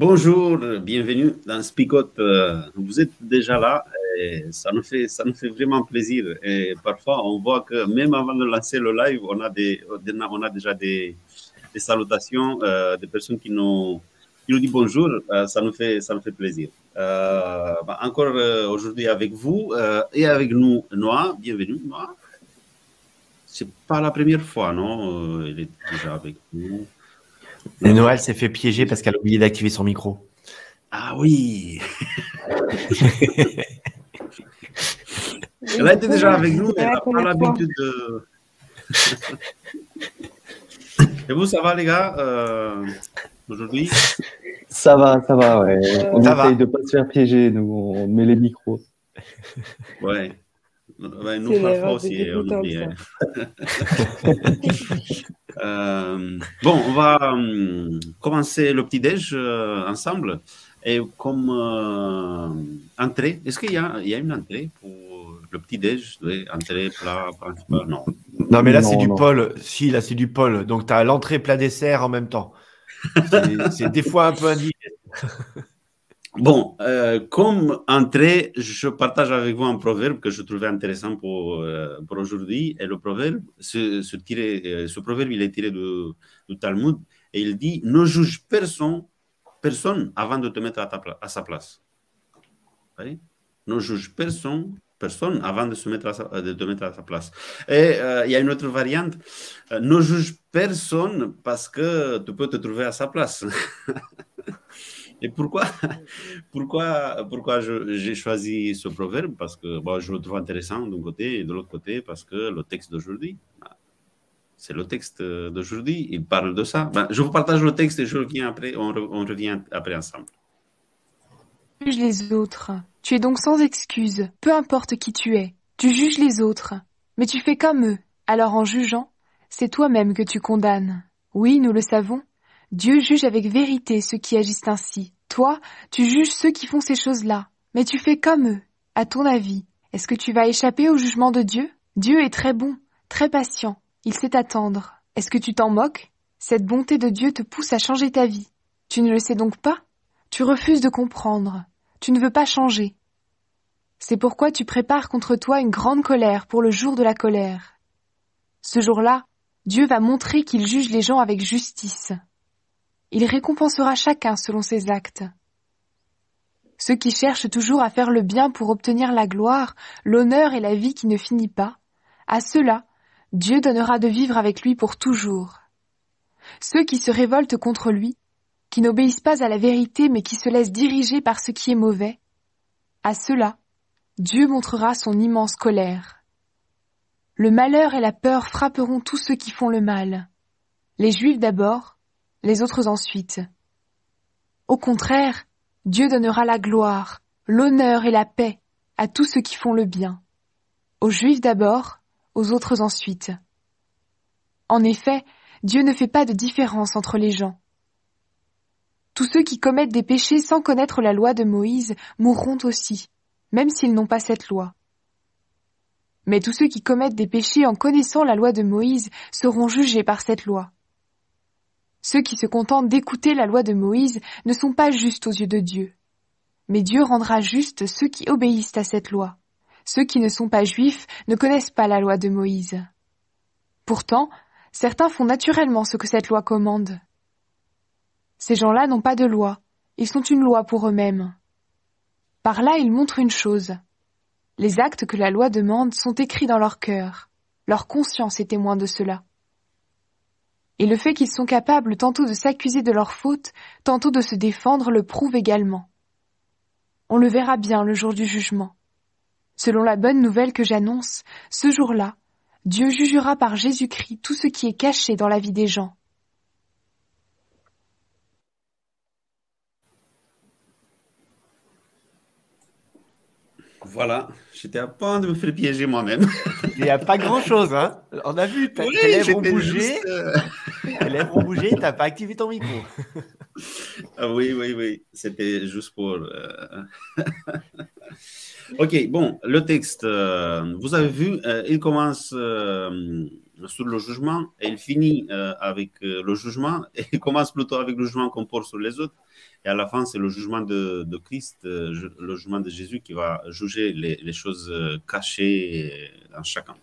Bonjour, bienvenue dans Spicote. Euh, vous êtes déjà là ça nous fait, vraiment plaisir. Et parfois, on voit que même avant de lancer le live, on a, des, on a déjà des, salutations, euh, des personnes qui nous, qui nous disent bonjour. Euh, ça, nous fait, ça plaisir. Bah, encore aujourd'hui avec vous et avec nous, Noah. Bienvenue, Noah. C'est pas la première fois, non Elle est déjà avec nous. Et Noël s'est fait piéger parce qu'elle a oublié d'activer son micro. Ah oui Elle a été déjà avec nous, mais elle n'a pas l'habitude de. Et vous, ça va les gars euh, aujourd'hui? Ça va, ça va, ouais. On essaye de ne pas se faire piéger, nous, on met les micros. Ouais. Ouais nous, parfois aussi, on oublie. Hein. Euh, bon, on va euh, commencer le petit-déj euh, ensemble. Et comme entrée, est-ce qu'il y, y, a une entrée pour le petit-déj Entrée, plat, Non. Non, mais là, c'est du pôle. Si, là, c'est du pôle. Donc, tu as l'entrée, plat, dessert en même temps. C'est des fois un peu indiqué. Bon, euh, comme entrée, je partage avec vous un proverbe que je trouvais intéressant pour, euh, pour aujourd'hui. Et le proverbe, ce, ce, tiré, euh, ce proverbe, il est tiré du, Talmud et il dit Ne juge personne, personne avant de te mettre à, sa place. Oui? Ne juge personne, personne avant de, se mettre de te mettre à sa place. Et il y a une autre variante Ne juge personne parce que tu peux te trouver à sa place. Et pourquoi, pourquoi, pourquoi j'ai choisi ce proverbe? Parce que bon, je le trouve intéressant d'un côté et de l'autre côté parce que le texte d'aujourd'hui, bah, c'est le texte d'aujourd'hui, il parle de ça. Ben, je vous partage le texte et après, on, on revient après ensemble. Juge les autres. Tu es donc sans excuse, peu importe qui tu es. Tu juges les autres, mais tu fais comme eux. Alors en jugeant, c'est toi-même que tu condamnes. Oui, nous le savons, Dieu juge avec vérité ceux qui agissent ainsi. Toi, tu juges ceux qui font ces choses-là, mais tu fais comme eux. À ton avis, est-ce que tu vas échapper au jugement de Dieu? Dieu est très bon, très patient. Il sait attendre. Est-ce que tu t'en moques? Cette bonté de Dieu te pousse à changer ta vie. Tu ne le sais donc pas? Tu refuses de comprendre. Tu ne veux pas changer. C'est pourquoi tu prépares contre toi une grande colère pour le jour de la colère. Ce jour-là, Dieu va montrer qu'il juge les gens avec justice. Il récompensera chacun selon ses actes. Ceux qui cherchent toujours à faire le bien pour obtenir la gloire, l'honneur et la vie qui ne finit pas, à ceux-là, Dieu donnera de vivre avec lui pour toujours. Ceux qui se révoltent contre lui, qui n'obéissent pas à la vérité mais qui se laissent diriger par ce qui est mauvais, à ceux-là, Dieu montrera son immense colère. Le malheur et la peur frapperont tous ceux qui font le mal. Les Juifs d'abord, les autres ensuite. Au contraire, Dieu donnera la gloire, l'honneur et la paix à tous ceux qui font le bien. Aux Juifs d'abord, aux autres ensuite. En effet, Dieu ne fait pas de différence entre les gens. Tous ceux qui commettent des péchés sans connaître la loi de Moïse mourront aussi, même s'ils n'ont pas cette loi. Mais tous ceux qui commettent des péchés en connaissant la loi de Moïse seront jugés par cette loi. Ceux qui se contentent d'écouter la loi de Moïse ne sont pas justes aux yeux de Dieu. Mais Dieu rendra justes ceux qui obéissent à cette loi. Ceux qui ne sont pas juifs ne connaissent pas la loi de Moïse. Pourtant, certains font naturellement ce que cette loi commande. Ces gens-là n'ont pas de loi, ils sont une loi pour eux-mêmes. Par là, ils montrent une chose. Les actes que la loi demande sont écrits dans leur cœur. Leur conscience est témoin de cela et le fait qu'ils sont capables tantôt de s'accuser de leur faute, tantôt de se défendre le prouve également. On le verra bien le jour du jugement. Selon la bonne nouvelle que j'annonce, ce jour-là, Dieu jugera par Jésus-Christ tout ce qui est caché dans la vie des gens. Voilà, j'étais à point de me faire piéger moi-même. Il n'y a pas grand-chose, hein On a vu, tes lèvres ont bougé. Euh, tes lèvres ont bougé, tu n'as pas activé ton micro. ah oui, oui, oui. C'était juste pour... Euh, ok, bon, le texte, euh, vous avez vu, il commence sur le jugement et il finit avec le jugement et il commence plutôt avec le jugement qu'on porte sur les autres. Et à la fin, c'est le jugement de, Christ, euh, le jugement de Jésus qui va juger les, choses euh, cachées en chacun.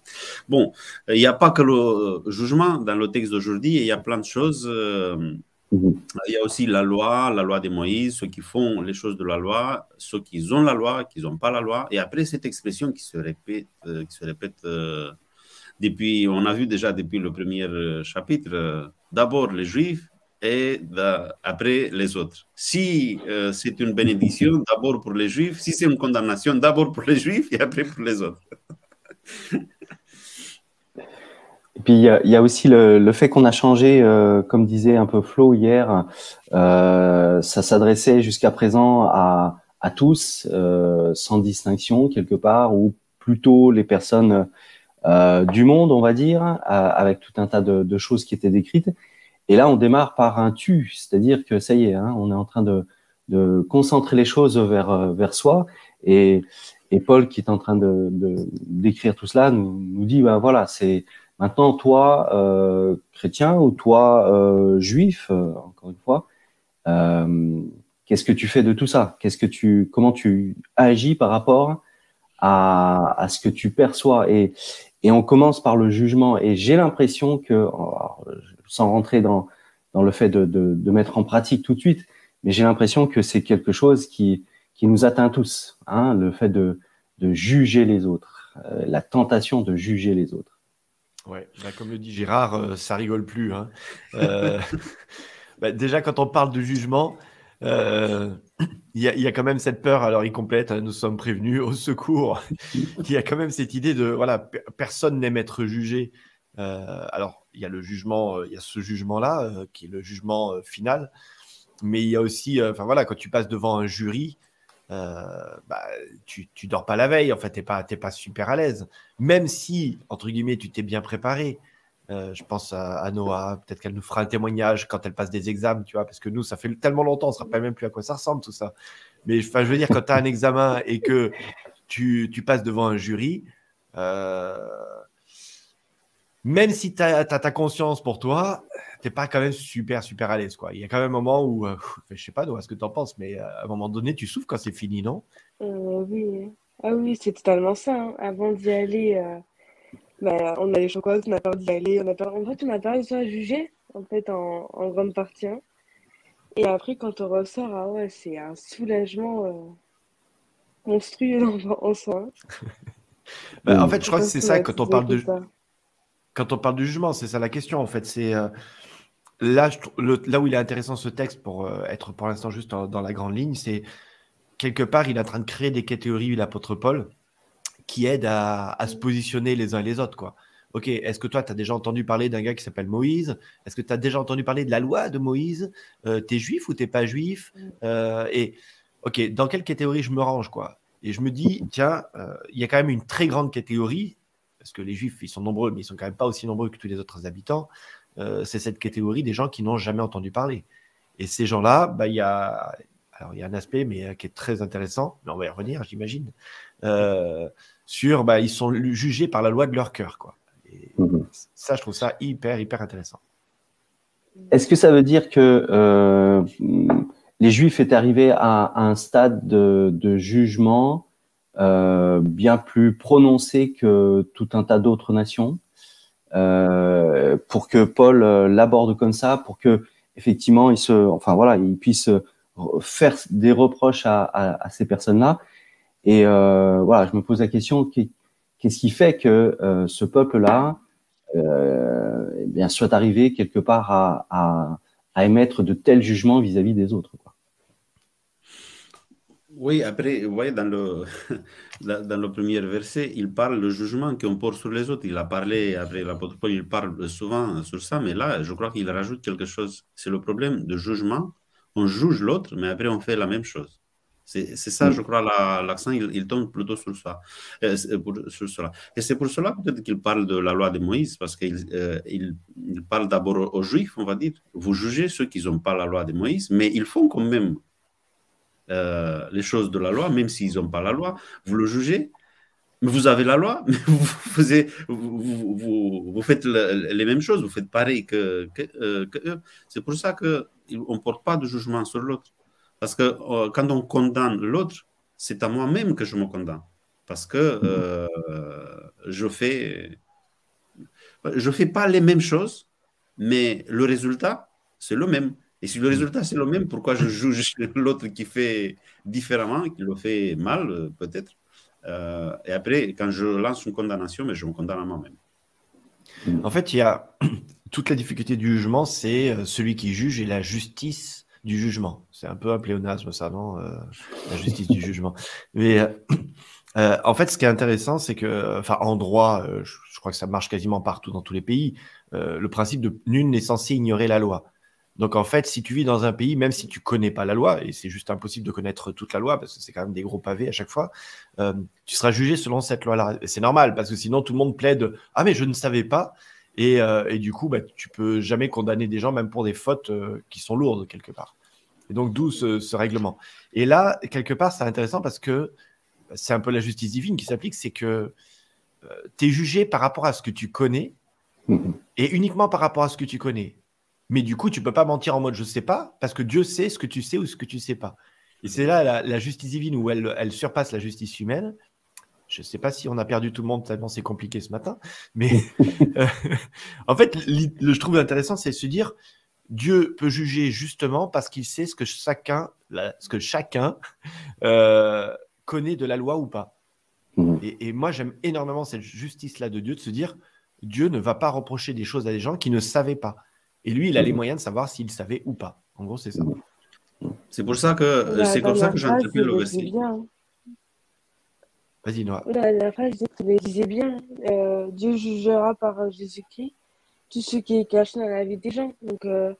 Bon, il n'y a pas que le jugement dans le texte d'aujourd'hui, il y a plein de choses. Euh, il y a aussi la loi, la loi de Moïse, ceux qui font les choses de la loi, ceux qui ont la loi, qui n'ont pas la loi. Et après, cette expression qui se répète, qui se répète depuis, on a vu déjà depuis le premier chapitre, d'abord les Juifs, et après les autres. Si euh, c'est une bénédiction, d'abord pour les Juifs. Si c'est une condamnation, d'abord pour les Juifs et après pour les autres. Et puis il y, a aussi le, fait qu'on a changé, euh, comme disait un peu Flo hier, euh, ça s'adressait jusqu'à présent à tous, sans distinction quelque part, ou plutôt les personnes du monde, on va dire, avec tout un tas de, de choses qui étaient décrites. Et là, on démarre par un tu, c'est-à-dire que ça y est, hein, on est en train de, de, concentrer les choses vers, euh, vers soi. Et, et, Paul, qui est en train de, d'écrire tout cela, nous, nous dit, ben voilà, c'est maintenant toi, euh, chrétien, ou toi, euh, juif, euh, encore une fois, euh, qu'est-ce que tu fais de tout ça? Qu'est-ce que tu, comment tu agis par rapport à, ce que tu perçois et, et on commence par le jugement. Et j'ai l'impression que, sans rentrer dans, dans le fait de, de, de, mettre en pratique tout de suite, mais j'ai l'impression que c'est quelque chose qui, qui nous atteint tous, hein, le fait de, de juger les autres, euh, la tentation de juger les autres. Ouais, bah, comme le dit Gérard, euh, ça rigole plus. Hein. Euh, bah, déjà, quand on parle de jugement, euh, il y, a, y, a, quand même cette peur, alors il complète, nous sommes prévenus au secours, il y a quand même cette idée de, voilà, personne n'aime être jugé. Euh, alors, il y a le jugement, euh, il y a ce jugement-là, euh, qui est le jugement euh, final, mais il y a aussi, enfin voilà, quand tu passes devant un jury, bah, tu, tu dors pas la veille, en fait, tu n'es pas, pas super à l'aise, même si, entre guillemets, tu t'es bien préparé. Je pense à, Noah, peut-être qu'elle nous fera un témoignage quand elle passe des examens, tu vois, parce que nous, ça fait tellement longtemps, on ne se rappelle même plus à quoi ça ressemble tout ça. Mais je veux dire, quand tu as un examen et que tu, passes devant un jury, euh, même si tu as, ta conscience pour toi, tu n'es pas quand même super, super à l'aise. Quoi. Il y a quand même un moment où, euh, je sais pas, Noah, ce que tu en penses, mais euh, à un moment donné, tu souffres quand c'est fini, non? Euh, Oui, ah, oui c'est totalement ça. Hein. Avant d'y aller, bah, on a des chocolats, on a peur d'y aller. On a peur... En fait, on a peur de se juger, en fait, en, en grande partie. Hein. Et après, quand on ressort, ah ouais, c'est un soulagement monstrueux en, soi. bah, en fait, je crois que c'est ça, quand on parle de quand on parle du jugement, c'est ça la question en fait. C'est euh, là, là où il est intéressant ce texte pour euh, être pour l'instant juste dans, la grande ligne, c'est quelque part il est en train de créer des catégories l'apôtre Paul qui aident à, se positionner les uns et les autres quoi. Ok, est-ce que toi, tu as déjà entendu parler d'un gars qui s'appelle Moïse? Est-ce que tu as déjà entendu parler de la loi de Moïse? Euh, T'es juif ou t'es pas juif? Mm. Et ok, dans quelle catégorie je me range quoi? Et je me dis, tiens, il y a quand même une très grande catégorie parce que les juifs, ils sont nombreux, mais ils sont quand même pas aussi nombreux que tous les autres habitants, euh, c'est cette catégorie des gens qui n'ont jamais entendu parler. Et ces gens-là, bah, il y a alors il y a un aspect mais euh, qui est très intéressant, mais on va y revenir, j'imagine, euh, sur bah, ils sont jugés par la loi de leur cœur, quoi. Et mhm. Ça, je trouve ça hyper hyper intéressant. Est-ce que ça veut dire que les Juifs étaient arrivés à, un stade de, de jugement euh, bien plus prononcé que tout un tas d'autres nations, euh, pour que Paul euh, l'aborde comme ça, pour que effectivement il se, enfin voilà, il puisse faire des reproches à, à, à ces personnes-là? Et euh, voilà, je me pose la question qu'est-ce qui fait que euh, ce peuple-là euh, eh bien soit arrivé quelque part à, émettre de tels jugements vis-à-vis -vis des autres. Oui, après, vous dans le, dans le premier verset, il parle du jugement qu'on porte sur les autres. Il a parlé, après l'apôtre Paul, il parle souvent sur ça, mais là, je crois qu'il rajoute quelque chose. C'est le problème de jugement. On juge l'autre, mais après, on fait la même chose. C'est ça, je crois, l'accent, il, tombe plutôt sur ça. Euh, pour, sur cela. Et c'est pour cela peut-être qu'il parle de la loi de Moïse, parce qu'il euh, il, parle d'abord aux Juifs, on va dire, vous jugez ceux qui n'ont pas la loi de Moïse, mais ils font quand même euh, les choses de la loi, même s'ils n'ont pas la loi, vous le jugez, mais vous avez la loi, mais vous, faisiez, vous, vous, faites les mêmes choses, vous faites pareil que, que, eux. C'est pour ça qu'on ne porte pas de jugement sur l'autre. Parce que euh, quand on condamne l'autre, c'est à moi-même que je me condamne. Parce que euh, je fais je fais pas les mêmes choses, mais le résultat, c'est le même. Et si le résultat c'est le même, pourquoi je juge l'autre qui fait différemment, qui le fait mal, euh, peut-être Et après, quand je lance une condamnation, mais je me condamne à moi-même. En fait, il y a toute la difficulté du jugement, c'est celui qui juge et la justice du jugement. C'est un peu un pléonasme, ça, non euh, La justice du jugement. Mais euh, euh, en fait, ce qui est intéressant, c'est que, enfin, en droit, je, crois que ça marche quasiment partout dans tous les pays, le principe de nul n'est censé ignorer la loi. Donc, en fait, si tu vis dans un pays, même si tu connais pas la loi, et c'est juste impossible de connaître toute la loi, parce que c'est quand même des gros pavés à chaque fois, tu seras jugé selon cette loi-là. C'est normal, parce que sinon, tout le monde plaide Ah, mais je ne savais pas. Et, et, du coup, bah, tu peux jamais condamner des gens, même pour des fautes qui sont lourdes quelque part. Et donc, d'où ce, règlement. Et là, quelque part, c'est intéressant parce que c'est un peu la justice divine qui s'applique, c'est que euh, tu es jugé par rapport à ce que tu connais mm-hmm. et uniquement par rapport à ce que tu connais. Mais du coup, tu peux pas mentir en mode je sais pas parce que Dieu sait ce que tu sais ou ce que tu sais pas. Et c'est là la, justice divine où elle, elle, surpasse la justice humaine. Je ne sais pas si on a perdu tout le monde tellement c'est compliqué ce matin, mais euh, en fait, je trouve intéressant, c'est de se dire Dieu peut juger justement parce qu'il sait ce que chacun, ce que chacun euh, connaît de la loi ou pas. Mhm. Et, moi, j'aime énormément cette justice-là de Dieu, de se dire, Dieu ne va pas reprocher des choses à des gens qui ne savaient pas. Et lui, il a les mhm. moyens de savoir s'il savait ou pas. En gros, c'est ça. Mhm. C'est pour ça que c'est comme ça que j'interprète le verset. Vas-y, Noah. La, phrase disait bien, euh, Dieu jugera par Jésus-Christ tout ce qui est caché dans la vie des gens. Donc, euh,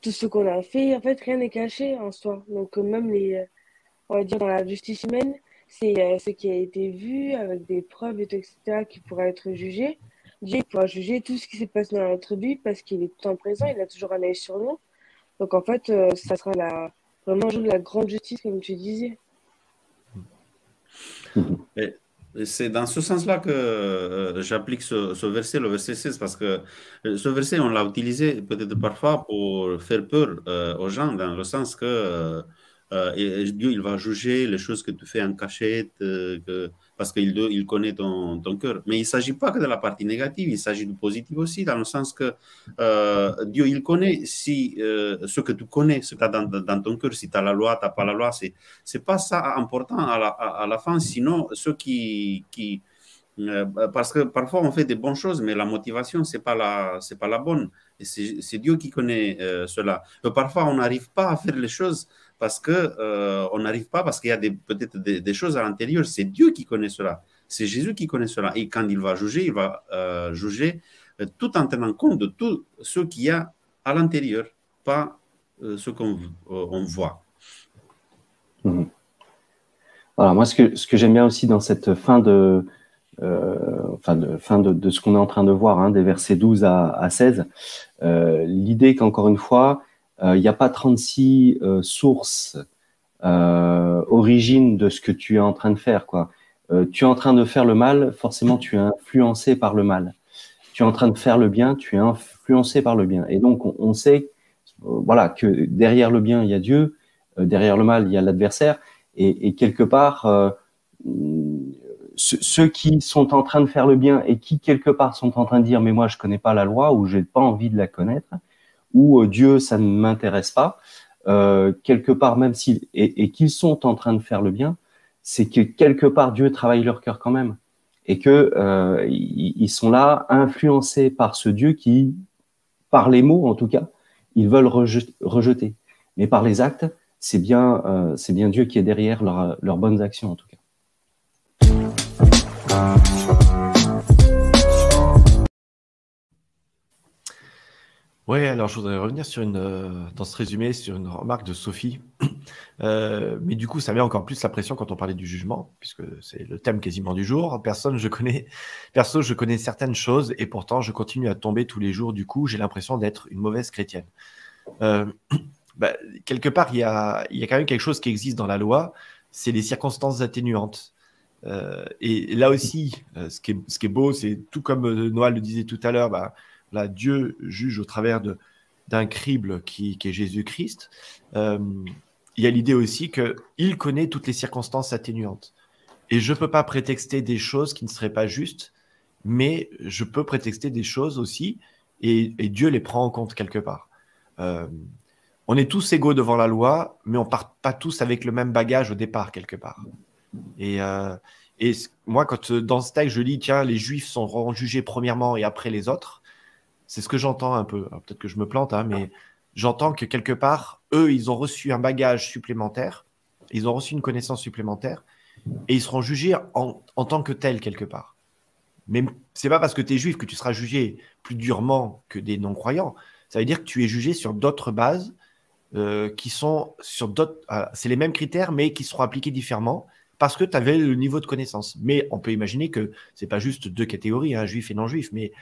tout ce qu'on a fait, en fait, rien n'est caché en soi. Donc, euh, même les, euh, on va dire, dans la justice humaine, c'est ce qui a été vu avec des preuves, etc., qui pourra être jugé. Dieu pourra juger tout ce qui s'est passé dans notre vie parce qu'il est tout temps présent, il a toujours un œil sur nous. Donc, en fait, ça sera la, vraiment la grande justice, comme tu disais. C'est dans ce sens-là que euh, j'applique ce, verset, le verset 16, parce que euh, ce verset, on l'a utilisé peut-être parfois pour faire peur euh, aux gens, dans le sens que Dieu, il va juger les choses que tu fais en cachette, parce qu'il il connaît ton, cœur. Mais il ne s'agit pas que de la partie négative, il s'agit du positif aussi, dans le sens que euh, Dieu, il connaît si, euh, ce que tu connais, ce que tu as dans, ton cœur, si tu as la loi, tu n'as pas la loi, ce n'est pas ça important à la, à, la, fin, sinon ceux qui... qui euh, parce que parfois on fait des bonnes choses, mais la motivation, ce n'est pas, la, pas la bonne. C'est Dieu qui connaît cela. parfois on n'arrive pas à faire les choses parce que euh, on n'arrive pas, parce qu'il y a peut-être des, choses à l'intérieur. C'est Dieu qui connaît cela. C'est Jésus qui connaît cela. Et quand il va juger, il va euh, juger euh, tout en tenant compte de tout ce qu'il y a à l'intérieur, pas ce qu'on voit. Mhm. Voilà, moi, ce que, j'aime bien aussi dans cette fin de, enfin de, fin de, ce qu'on est en train de voir, hein, des versets 12 à, à 16, l'idée qu'encore une fois, il euh, n'y a pas 36 euh, sources euh, origines de ce que tu es en train de faire. Tu es en train de faire le mal, forcément tu es influencé par le mal. Tu es en train de faire le bien, tu es influencé par le bien. Et donc on, sait voilà, que derrière le bien, il y a Dieu, derrière le mal, il y a l'adversaire. Et, quelque part, ceux qui sont en train de faire le bien et qui quelque part sont en train de dire mais moi je connais pas la loi ou j'ai pas envie de la connaître, ou euh, Dieu, ça ne m'intéresse pas, euh, quelque part, même s'ils et, qu'ils sont en train de faire le bien, c'est que quelque part Dieu travaille leur cœur quand même et que euh, ils sont là influencés par ce Dieu qui, par les mots en tout cas, ils veulent rejeter. Mais par les actes, c'est bien, c'est bien Dieu qui est derrière leurs bonnes actions en tout cas. Oui, alors je voudrais revenir sur une, euh, dans ce résumé sur une remarque de Sophie. Euh, mais du coup, ça met encore plus la pression quand on parlait du jugement, puisque c'est le thème quasiment du jour. Personne, je connais, perso, je connais certaines choses et pourtant je continue à tomber tous les jours. Du coup, j'ai l'impression d'être une mauvaise chrétienne. Euh, bah, quelque part, il y, a, y a quand même quelque chose qui existe dans la loi, c'est les circonstances atténuantes. et là aussi, ce, qui est, ce qui est beau, c'est tout comme Noël le disait tout à l'heure, bah, là, Dieu juge au travers d'un crible qui, est Jésus-Christ, euh, il y a l'idée aussi qu'il connaît toutes les circonstances atténuantes. Et je ne peux pas prétexter des choses qui ne seraient pas justes, mais je peux prétexter des choses aussi, et, Dieu les prend en compte quelque part. Euh, on est tous égaux devant la loi, mais on ne part pas tous avec le même bagage au départ, quelque part. Et, euh, et moi, quand dans ce texte, je lis, tiens, les Juifs sont jugés premièrement et après les autres, c'est ce que j'entends un peu. Peut-être que je me plante, hein, mais j'entends que quelque part, eux, ils ont reçu un bagage supplémentaire, ils ont reçu une connaissance supplémentaire, et ils seront jugés en, tant que tels quelque part. Mais c'est pas parce que tu es juif que tu seras jugé plus durement que des non-croyants. Ça veut dire que tu es jugé sur d'autres bases euh, qui sont sur d'autres. c'est les mêmes critères, mais qui seront appliqués différemment parce que tu avais le niveau de connaissance. Mais on peut imaginer que c'est pas juste deux catégories, un hein, juif et non juif, mais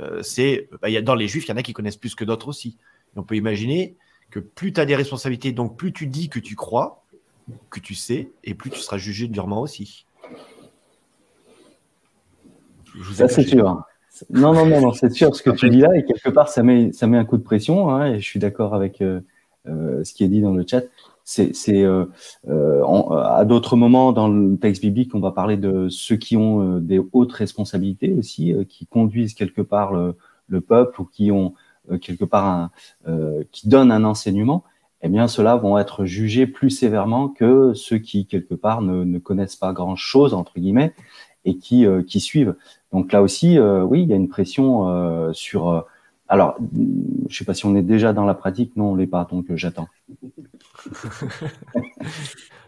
euh, c'est bah, dans les juifs, il y en a qui connaissent plus que d'autres aussi. on peut imaginer que plus tu as des responsabilités, donc plus tu dis que tu crois, que tu sais, et plus tu seras jugé durement aussi. Ça, c'est sûr. Non, non, non, c'est sûr ce que tu dis là, et quelque part, ça met, ça met un coup de pression, hein, et je suis d'accord avec euh, euh, ce qui est dit dans le chat c'est euh, euh, à d'autres moments dans le texte biblique, on va parler de ceux qui ont euh, des hautes responsabilités aussi, qui conduisent quelque part le, peuple ou qui ont quelque part un, qui donnent un enseignement. Eh bien, ceux-là vont être jugés plus sévèrement que ceux qui quelque part ne, ne connaissent pas grand-chose entre guillemets et qui qui suivent. Donc là aussi, oui, il y a une pression sur alors, je sais pas si on est déjà dans la pratique. Non, on l'est pas, donc j'attends.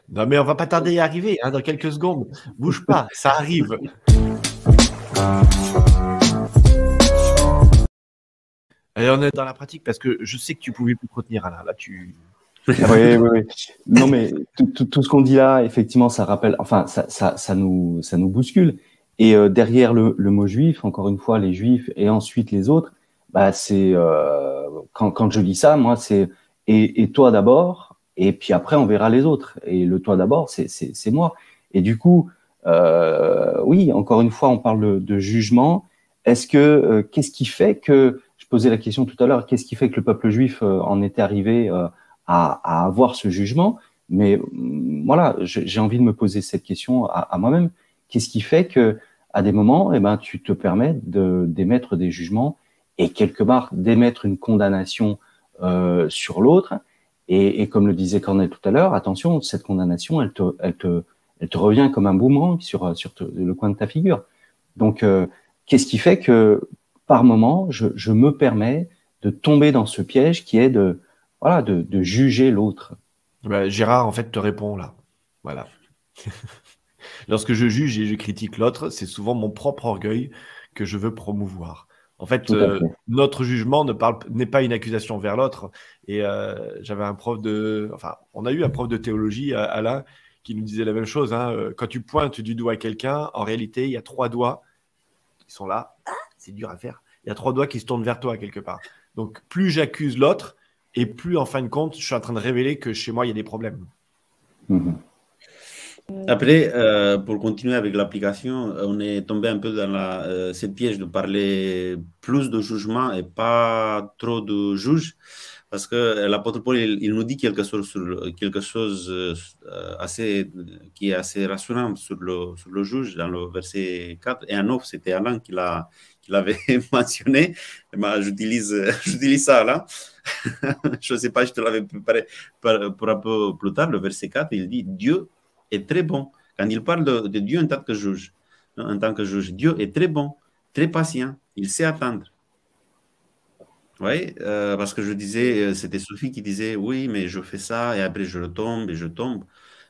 non, mais on va pas tarder à y arriver, hein, dans quelques secondes. Bouge pas, ça arrive. Allez, on est dans la pratique parce que je sais que tu pouvais plus te retenir, Alain. Là, tu. oui, oui, oui. Non, mais tout, ce qu'on dit là, effectivement, ça rappelle, enfin, ça, ça, nous, ça nous bouscule. Et euh, derrière le, mot juif, encore une fois, les juifs et ensuite les autres, bah, c'est euh, quand, quand je dis ça, moi, c'est et, et toi d'abord, et puis après on verra les autres. Et le toi d'abord, c'est moi. Et du coup, euh, oui, encore une fois, on parle de, jugement. Est-ce que euh, qu'est-ce qui fait que je posais la question tout à l'heure, qu'est-ce qui fait que le peuple juif euh, en était arrivé euh, à, à, avoir ce jugement? Mais mm, voilà, j'ai envie de me poser cette question à, à moi-même. Qu'est-ce qui fait que à des moments, eh ben, tu te permets d'émettre des jugements et quelque part d'émettre une condamnation euh, sur l'autre. Et, comme le disait Cornel tout à l'heure, attention, cette condamnation, elle te, revient comme un boomerang sur, sur le coin de ta figure. Donc, euh, qu'est-ce qui fait que par moment, je, me permets de tomber dans ce piège qui est de, voilà, de juger l'autre? Bah, Gérard, en fait, te répond là. Voilà. Lorsque je juge et je critique l'autre, c'est souvent mon propre orgueil que je veux promouvoir. En fait, euh, notre jugement ne parle n'est pas une accusation vers l'autre. Et euh, j'avais un prof de, enfin, on a eu un prof de théologie, Alain, qui nous disait la même chose. Hein. Euh, quand tu pointes du doigt à quelqu'un, en réalité, il y a trois doigts qui sont là. C'est dur à faire. Il y a trois doigts qui se tournent vers toi quelque part. Donc, plus j'accuse l'autre, et plus en fin de compte, je suis en train de révéler que chez moi, il y a des problèmes. Mm-hmm. Après, euh, pour continuer avec l'application, on est tombé un peu dans la, euh, cette piège de parler plus de jugement et pas trop de juge, parce que l'apôtre Paul, il, nous dit quelque chose, sur, quelque chose euh, assez, qui est assez rassurant sur le, sur le juge dans le verset 4. Et un autre, c'était Alain qui l'avait mentionné. J'utilise, j'utilise ça là. je ne sais pas, je te l'avais préparé pour un peu plus tard. Le verset 4, il dit Dieu est très bon. Quand il parle de, Dieu en tant que juge, en tant que juge, Dieu est très bon, très patient, il sait attendre. Oui, euh, parce que je disais, euh, c'était Sophie qui disait, oui, mais je fais ça et après je retombe et je tombe.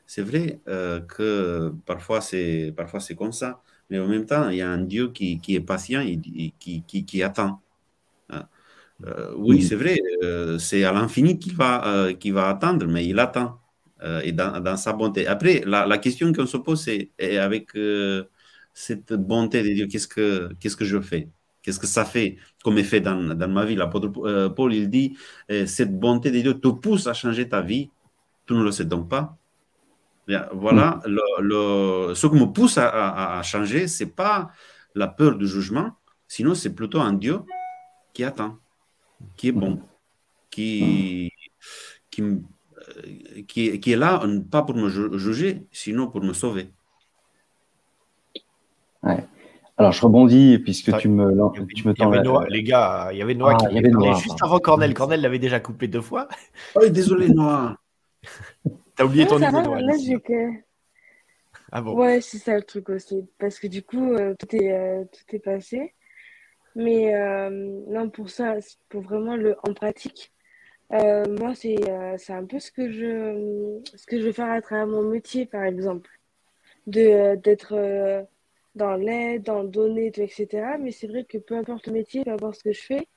C'est vrai euh, que parfois c'est parfois c'est comme ça, mais en même temps, il y a un Dieu qui, qui est patient et qui, qui, qui attend. Hein. oui, c'est vrai, c'est à l'infini qu'il va, qu'il va attendre, mais il attend et dans, dans, sa bonté. Après, la, la question qu'on se pose, c'est avec cette bonté de Dieu, qu'est-ce que, qu'est-ce que je fais? Qu'est-ce que ça fait comme effet dans, dans ma vie? L'apôtre euh, Paul, il dit, euh, cette bonté de Dieu te pousse à changer ta vie. Tu ne le sais donc pas. Bien, voilà, mm. le, ce qui me pousse à, à, changer, ce n'est pas la peur du jugement, sinon c'est plutôt un Dieu qui attend, qui est bon, qui, qui, euh, qui, qui est là, pas pour me juger, sinon pour me sauver. Ouais. Alors, je rebondis puisque tu me, tu me tends Les gars, il y avait Noah ah, qui avait juste avant Cornel. Cornel l'avait déjà coupé deux fois. Oh, désolé, Noah. T'as oublié ton niveau, Noah. Là, j'ai que... Ah bon Ouais, c'est ça le truc aussi. Parce que du coup, euh, tout, est, euh, tout est passé. Mais euh, non, pour ça, pour vraiment le en pratique, moi, c'est c'est un peu ce que, je, ce que je veux faire à travers mon métier, par exemple. D'être dans l'aide, dans le donner, etc. Mais c'est vrai que peu importe le métier, peu importe ce que je fais,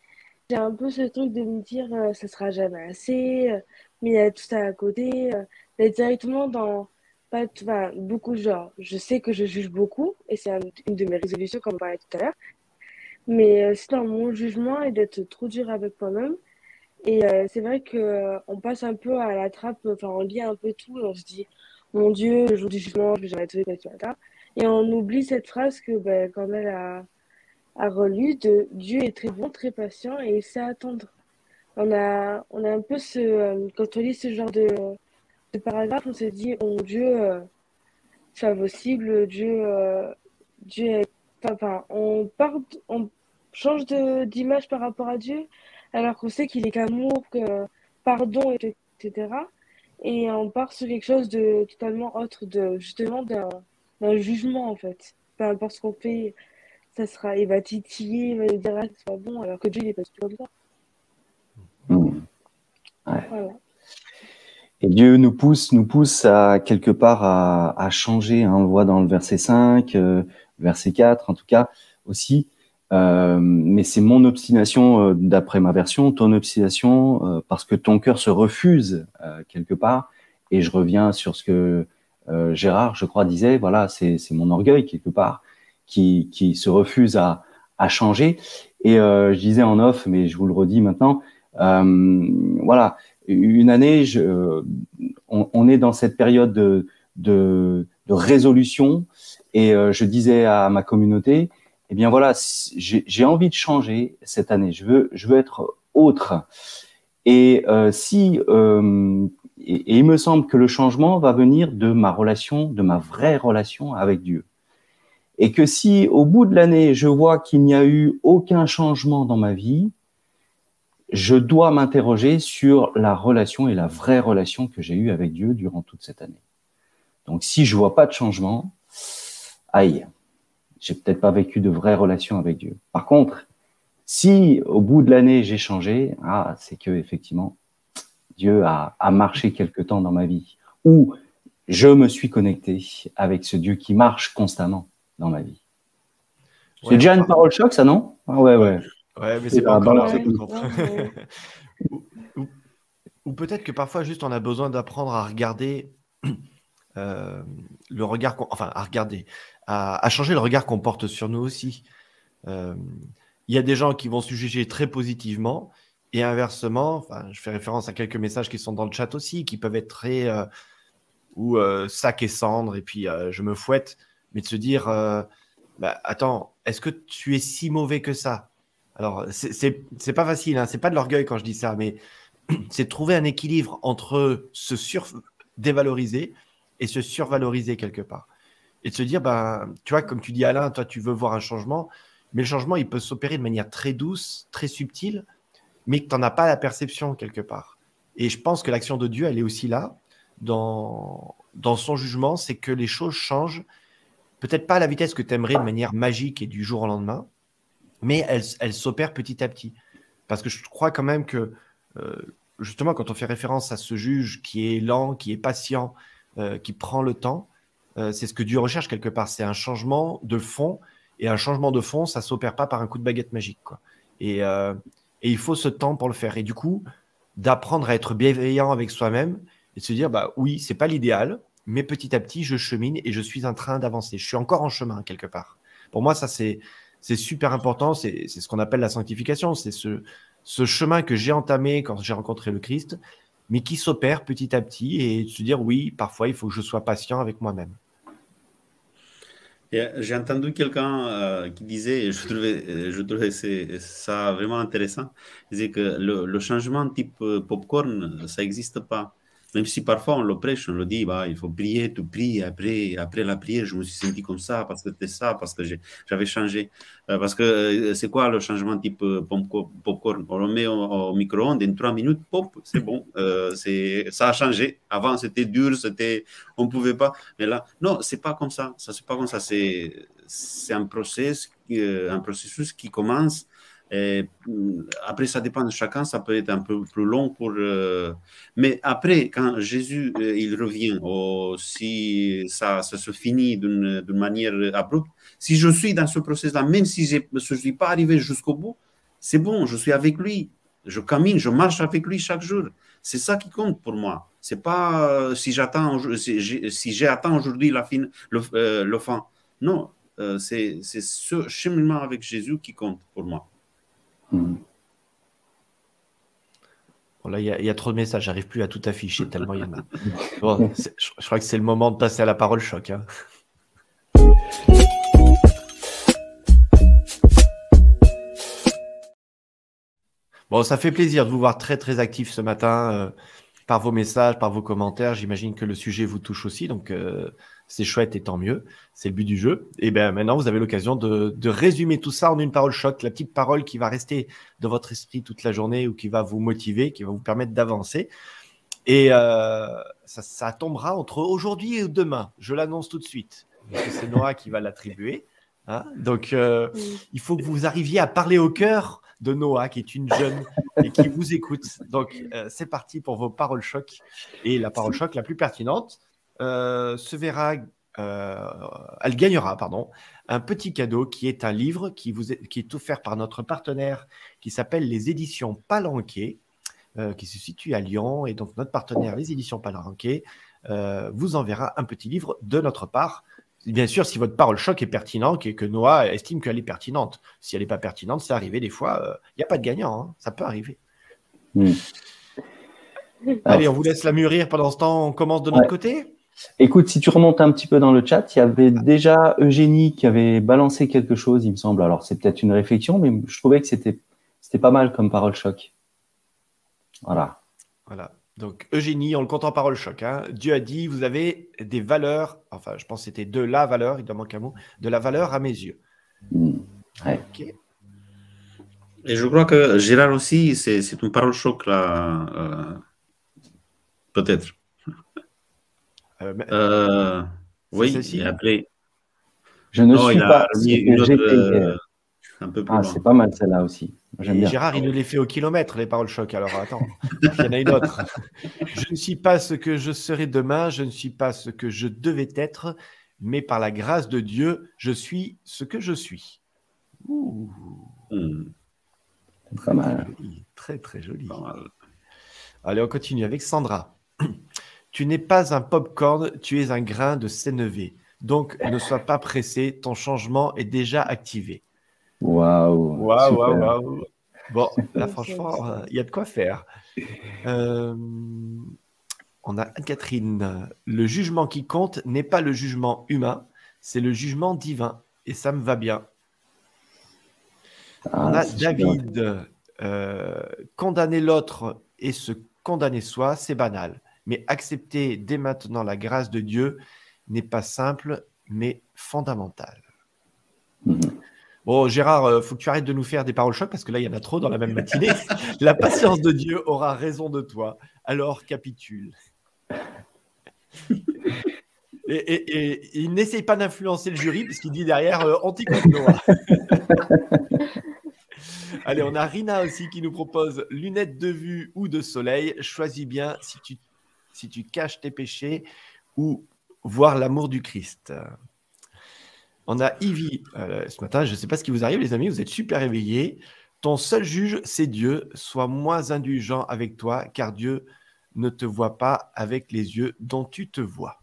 j'ai un peu ce truc de me dire euh, ça sera jamais assez, euh, mais il y a tout ça à côté, euh, d'être directement dans pas enfin, beaucoup genre. Je sais que je juge beaucoup et c'est une de mes résolutions comme on parlait tout à l'heure. Mais c'est dans mon jugement et d'être trop dur avec moi-même. Et c'est vrai que on passe un peu à la trappe, enfin on lit un peu tout on se dit mon Dieu, le jour du jugement, je vais tout, etc. Et on oublie cette phrase que ben, quand elle a, a relu de Dieu est très bon, très patient et il sait attendre. On a, on a un peu ce. Euh, quand on lit ce genre de, de paragraphe, on se dit oh Dieu, euh, c'est impossible, Dieu, euh, Dieu est. Enfin, on, part, on change d'image par rapport à Dieu alors qu'on sait qu'il est qu'amour, que pardon, etc. Et on part sur quelque chose de totalement autre, de justement d'un un jugement en fait. Peu importe ce qu'on fait, ça sera, il va titiller, il va dire ah, c'est pas bon, alors que Dieu il est pas comme ça. Voilà. Et Dieu nous pousse, nous pousse à quelque part à, à changer. Hein. On le voit dans le verset 5, euh, verset 4 en tout cas aussi. Euh, mais c'est mon obstination euh, d'après ma version, ton obstination euh, parce que ton cœur se refuse euh, quelque part. Et je reviens sur ce que euh, Gérard, je crois, disait, voilà, c'est mon orgueil quelque part qui, qui se refuse à, à changer. Et je disais en off, mais je vous le redis maintenant, voilà, une année, je, on, on, est dans cette période de, de, de résolution, et je disais à ma communauté, eh bien voilà, j'ai envie de changer cette année. Je veux, je veux être autre. Et euh, si euh, et, il me semble que le changement va venir de ma relation, de ma vraie relation avec Dieu. Et que si au bout de l'année, je vois qu'il n'y a eu aucun changement dans ma vie, je dois m'interroger sur la relation et la vraie relation que j'ai eue avec Dieu durant toute cette année. Donc si je vois pas de changement, aïe, j'ai peut-être pas vécu de vraie relation avec Dieu. Par contre, si au bout de l'année j'ai changé, ah, c'est que effectivement Dieu a, marché quelque temps dans ma vie, ou je me suis connecté avec ce Dieu qui marche constamment dans ma vie. C'est déjà une parole choc, ça, non? Ah Ouais, ouais. Ouais, mais c'est pas encore ou, peut-être que parfois, juste, on a besoin d'apprendre à regarder euh, le regard, enfin, à regarder, à, changer le regard qu'on porte sur nous aussi. Euh, il y a des gens qui vont se juger très positivement et inversement, enfin, je fais référence à quelques messages qui sont dans le chat aussi, qui peuvent être très euh, ou euh, sac et cendre, et puis euh, je me fouette, mais de se dire, bah, attends, est-ce que tu es si mauvais que ça? Alors, c'est pas facile, hein, c'est pas de l'orgueil quand je dis ça, mais c'est trouver un équilibre entre se sur-dévaloriser et se survaloriser quelque part. Et de se dire, ben, tu vois, comme tu dis Alain, toi tu veux voir un changement, mais le changement, il peut s'opérer de manière très douce, très subtile, mais que tu n'en as pas la perception quelque part. Et je pense que l'action de Dieu, elle est aussi là, dans, dans son jugement, c'est que les choses changent, peut-être pas à la vitesse que tu aimerais de manière magique et du jour au lendemain, mais elles, elles s'opèrent petit à petit. Parce que je crois quand même que, euh, justement, quand on fait référence à ce juge qui est lent, qui est patient, euh, qui prend le temps, c'est ce que Dieu recherche quelque part. C'est un changement de fond. Et un changement de fond, ça s'opère pas par un coup de baguette magique. Quoi. Et, et, il faut ce temps pour le faire. Et du coup, d'apprendre à être bienveillant avec soi-même et de se dire, bah oui, c'est pas l'idéal, mais petit à petit, je chemine et je suis en train d'avancer. Je suis encore en chemin quelque part. Pour moi, ça, c'est, c'est super important. C'est, ce qu'on appelle la sanctification. C'est ce, ce chemin que j'ai entamé quand j'ai rencontré le Christ, mais qui s'opère petit à petit et se dire, oui, parfois, il faut que je sois patient avec moi-même. J'ai entendu quelqu'un euh, qui disait, je trouvais, je trouvais ça vraiment intéressant, disait que le, le changement type euh, popcorn, ça n'existe pas. Même si parfois on le prêche, on le dit, bah, il faut prier, tu pries. Après, après la prière, je me suis senti comme ça parce que c'était ça, parce que j'avais changé. Euh, parce que euh, c'est quoi le changement type euh, popcorn? On le met au, micro-ondes, en trois minutes, pop, c'est bon. c'est ça a changé. Avant, c'était dur, c'était, on ne pouvait pas. Mais là, non, c'est pas comme ça. Ça, c'est pas comme ça. C'est un, process, un processus qui commence et mm, après, ça dépend de chacun, ça peut être un peu plus long pour. Euh, mais après, quand Jésus euh, il revient, ou si ça, se finit d'une manière abrupte, si je suis dans ce processus-là, même si je ne suis pas arrivé jusqu'au bout, c'est bon, je suis avec lui. Je camine, je marche avec lui chaque jour. C'est ça qui compte pour moi. C'est pas euh, si j'attends, si j'ai atteint aujourd'hui la fin, le fin. Non, c'est ce cheminement avec Jésus qui compte pour moi. Bon, là, il y, a trop de messages, j'arrive plus à tout afficher tellement il y en a. je, crois que c'est le moment de passer à la parole choc. Hein. Bon, ça fait plaisir de vous voir très très actif ce matin euh, par vos messages, par vos commentaires. J'imagine que le sujet vous touche aussi, donc euh, c'est chouette et tant mieux. C'est le but du jeu. Et bien maintenant, vous avez l'occasion de, résumer tout ça en une parole choc, la petite parole qui va rester dans votre esprit toute la journée ou qui va vous motiver, qui va vous permettre d'avancer. Et euh, ça, tombera entre aujourd'hui et demain. Je l'annonce tout de suite. C'est Noah qui va l'attribuer. Hein. Donc, euh, il faut que vous arriviez à parler au cœur de Noah, qui est une jeune et qui vous écoute. Donc, euh, c'est parti pour vos paroles choc. Et la parole choc la plus pertinente, se verra, euh, elle gagnera, pardon, un petit cadeau qui est un livre qui, vous est, qui est offert par notre partenaire qui s'appelle les éditions Palanquet, euh, qui se situe à Lyon. Et donc, notre partenaire, les éditions Palanquet, vous enverra un petit livre de notre part. Bien sûr, si votre parole choc est pertinente et que Noah estime qu'elle est pertinente. Si elle n'est pas pertinente, c'est arrivé des fois. Il n'y a pas de gagnant, hein. ça peut arriver. Hmm. Allez, on vous laisse la mûrir pendant ce temps. On commence de notre côté Écoute, si tu remontes un petit peu dans le chat, il y avait déjà Eugénie qui avait balancé quelque chose, il me semble. Alors, c'est peut-être une réflexion, mais je trouvais que c'était, c'était pas mal comme parole choc. Voilà. Voilà. Donc, Eugénie, on le compte en parole choc. Hein. Dieu a dit, vous avez des valeurs, enfin, je pense que c'était de la valeur, il doit manquer un mot, de la valeur à mes yeux. Hmm. Et je crois que Gérard aussi, c'est, une parole choc là. Euh, peut-être. Euh, euh, oui, et après. Je ne suis pas. Euh, un peu plus ah, c'est pas mal celle-là aussi. Gérard, il nous les fait au kilomètre, les paroles choc. Alors attends, il y en a une autre. je ne suis pas ce que je serai demain, je ne suis pas ce que je devais être, mais par la grâce de Dieu, je suis ce que je suis. Ouh. Hmm. Très mal. Très, très joli. Allez, on continue avec Sandra. Tu n'es pas un pop-corn, tu es un grain de sénévé. Donc, ne sois pas pressé, ton changement est déjà activé. Waouh! Waouh, waouh, waouh! Bon, là, franchement, euh, il y a de quoi faire. Euh, on a Anne-Catherine. Le jugement qui compte n'est pas le jugement humain, c'est le jugement divin. Et ça me va bien. on a ah, David. Euh, condamner l'autre et se condamner soi, c'est banal mais accepter dès maintenant la grâce de Dieu n'est pas simple, mais fondamental. Mm-hmm. Bon, Gérard, il euh, faut que tu arrêtes de nous faire des paroles chocs parce que là, il y en a trop dans la même matinée. la patience de Dieu aura raison de toi. Alors capitule. Et, il n'essaye pas d'influencer le jury parce qu'il dit derrière euh, anti Allez, on a Rina aussi qui nous propose lunettes de vue ou de soleil. Choisis bien si tu, si tu caches tes péchés ou voir l'amour du Christ. On a Ivy euh, ce matin. Je ne sais pas ce qui vous arrive, les amis. Vous êtes super éveillés. Ton seul juge, c'est Dieu. Sois moins indulgent avec toi, car Dieu ne te voit pas avec les yeux dont tu te vois.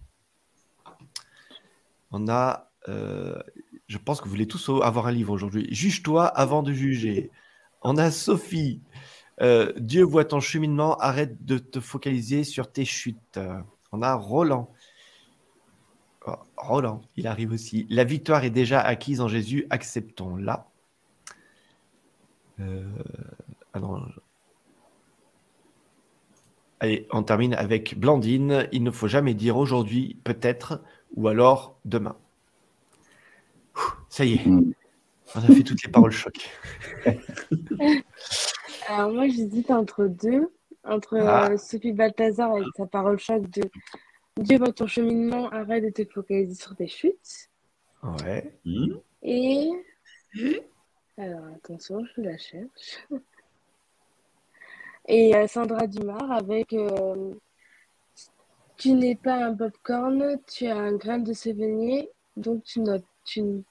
On a, euh, je pense que vous voulez tous avoir un livre aujourd'hui. Juge-toi avant de juger. On a Sophie. Euh, Dieu voit ton cheminement, arrête de te focaliser sur tes chutes. On a Roland. Oh, Roland, il arrive aussi. La victoire est déjà acquise en Jésus, acceptons-la. Euh, ah Allez, on termine avec Blandine. Il ne faut jamais dire aujourd'hui, peut-être, ou alors demain. Ça y est, mm. on a fait toutes les paroles choc. Alors moi, j'hésite entre deux, entre ah. euh, Sophie Balthazar avec sa parole choc de Dieu voit ton cheminement, arrête de te focaliser sur tes chutes. Ouais. Mm. Et alors attention, je la cherche. Et euh, Sandra Dumas avec euh, Tu n'es pas un popcorn, tu as un grain de souvenir, donc tu notes. Tu...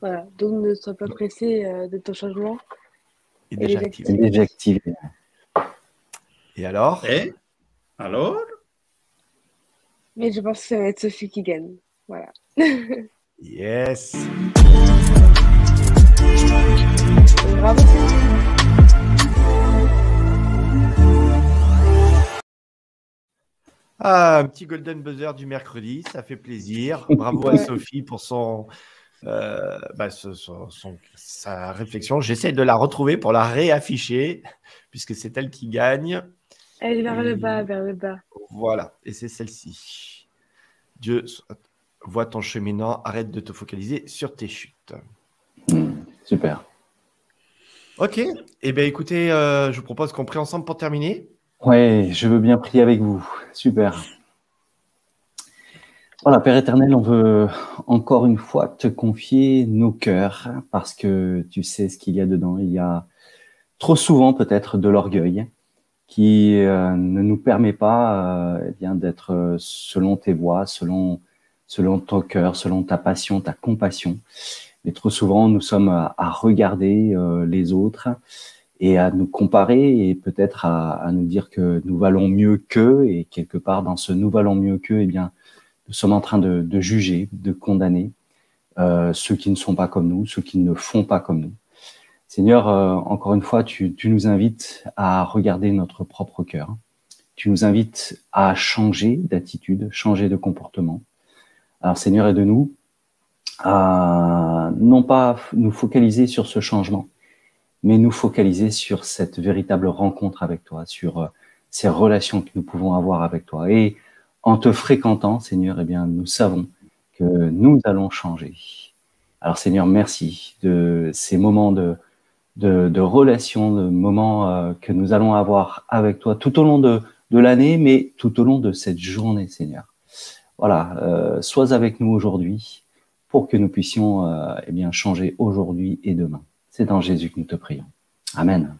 Voilà, donc ne sois pas pressé euh, de ton changement. Et déjà, activé. Et alors? Et alors? Mais je pense que ça va être Sophie qui gagne. Voilà. yes. Bravo. Ah, un petit golden buzzer du mercredi, ça fait plaisir. Bravo à Sophie pour son, euh, bah, sa réflexion. J'essaie de la retrouver pour la réafficher, puisque c'est elle qui gagne. Elle est vers le bas, vers le bas. Voilà, et c'est celle-ci. Dieu voit ton cheminant, arrête de te focaliser sur tes chutes. super. Ok, eh bien écoutez, euh, je vous propose qu'on prie ensemble pour terminer. Oui, je veux bien prier avec vous. Super. Voilà, Père éternel, on veut encore une fois te confier nos cœurs parce que tu sais ce qu'il y a dedans. Il y a trop souvent peut-être de l'orgueil qui euh, ne nous permet pas euh, eh bien d'être selon tes voies, selon selon ton cœur, selon ta passion, ta compassion. Mais trop souvent, nous sommes à, regarder euh, les autres et à nous comparer et peut-être à, nous dire que nous valons mieux qu'eux et quelque part dans ce nous valons mieux qu'eux, eh bien, nous sommes en train de, juger, de condamner euh, ceux qui ne sont pas comme nous, ceux qui ne font pas comme nous. Seigneur, euh, encore une fois, tu, tu, nous invites à regarder notre propre cœur. Tu nous invites à changer d'attitude, changer de comportement. Alors Seigneur, aide-nous à non pas nous focaliser sur ce changement, mais nous focaliser sur cette véritable rencontre avec toi, sur euh, ces relations que nous pouvons avoir avec toi. Et en te fréquentant, Seigneur, eh bien, nous savons que nous allons changer. Alors, Seigneur, merci de ces moments de, de, de moments euh, que nous allons avoir avec toi tout au long de, l'année, mais tout au long de cette journée, Seigneur. Voilà, euh, sois avec nous aujourd'hui pour que nous puissions euh, eh bien, changer aujourd'hui et demain. C'est dans Jésus que nous te prions. Amen.